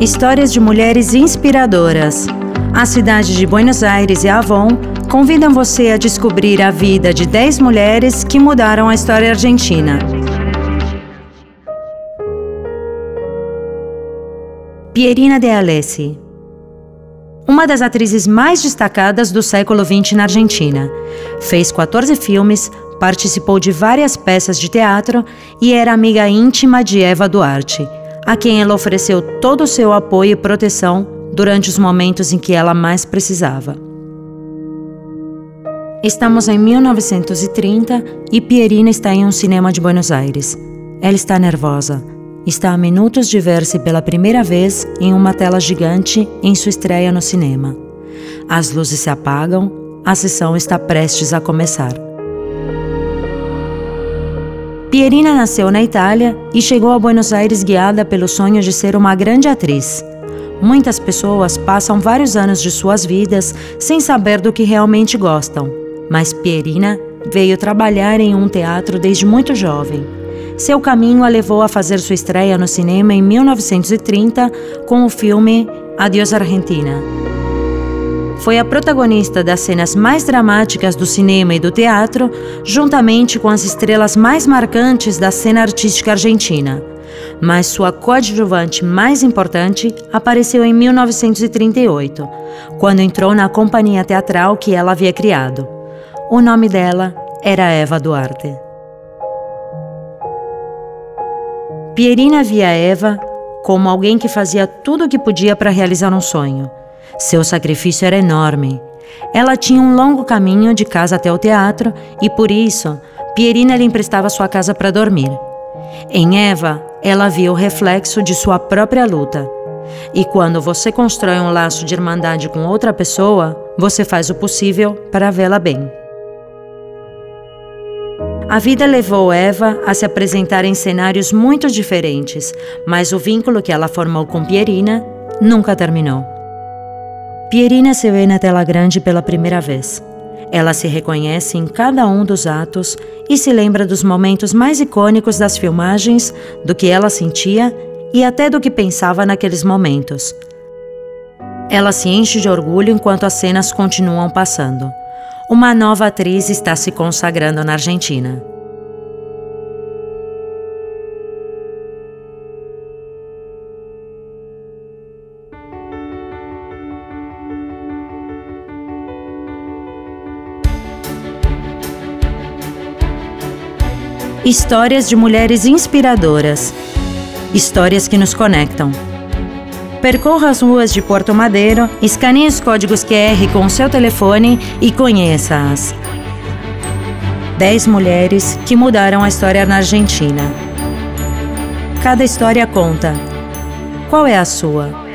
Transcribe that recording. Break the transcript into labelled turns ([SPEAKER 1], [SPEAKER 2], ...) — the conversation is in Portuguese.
[SPEAKER 1] Histórias de mulheres inspiradoras. A cidade de Buenos Aires e Avon convidam você a descobrir a vida de 10 mulheres que mudaram a história argentina. Pierina de Alessi uma das atrizes mais destacadas do século XX na Argentina. Fez 14 filmes, participou de várias peças de teatro e era amiga íntima de Eva Duarte, a quem ela ofereceu todo o seu apoio e proteção durante os momentos em que ela mais precisava. Estamos em 1930 e Pierina está em um cinema de Buenos Aires. Ela está nervosa. Está a minutos de ver-se pela primeira vez em uma tela gigante em sua estreia no cinema. As luzes se apagam, a sessão está prestes a começar. Pierina nasceu na Itália e chegou a Buenos Aires guiada pelo sonho de ser uma grande atriz. Muitas pessoas passam vários anos de suas vidas sem saber do que realmente gostam, mas Pierina veio trabalhar em um teatro desde muito jovem. Seu caminho a levou a fazer sua estreia no cinema em 1930 com o filme Adiós Argentina. Foi a protagonista das cenas mais dramáticas do cinema e do teatro, juntamente com as estrelas mais marcantes da cena artística argentina. Mas sua coadjuvante mais importante apareceu em 1938, quando entrou na companhia teatral que ela havia criado. O nome dela era Eva Duarte. Pierina via Eva como alguém que fazia tudo o que podia para realizar um sonho seu sacrifício era enorme. Ela tinha um longo caminho de casa até o teatro e, por isso, Pierina lhe emprestava sua casa para dormir. Em Eva, ela via o reflexo de sua própria luta. E quando você constrói um laço de irmandade com outra pessoa, você faz o possível para vê-la bem. A vida levou Eva a se apresentar em cenários muito diferentes, mas o vínculo que ela formou com Pierina nunca terminou. Pierina se vê na tela grande pela primeira vez. Ela se reconhece em cada um dos atos e se lembra dos momentos mais icônicos das filmagens, do que ela sentia e até do que pensava naqueles momentos. Ela se enche de orgulho enquanto as cenas continuam passando. Uma nova atriz está se consagrando na Argentina. Histórias de mulheres inspiradoras. Histórias que nos conectam. Percorra as ruas de Porto Madeiro, escaneie os códigos QR com o seu telefone e conheça-as. 10 mulheres que mudaram a história na Argentina. Cada história conta. Qual é a sua?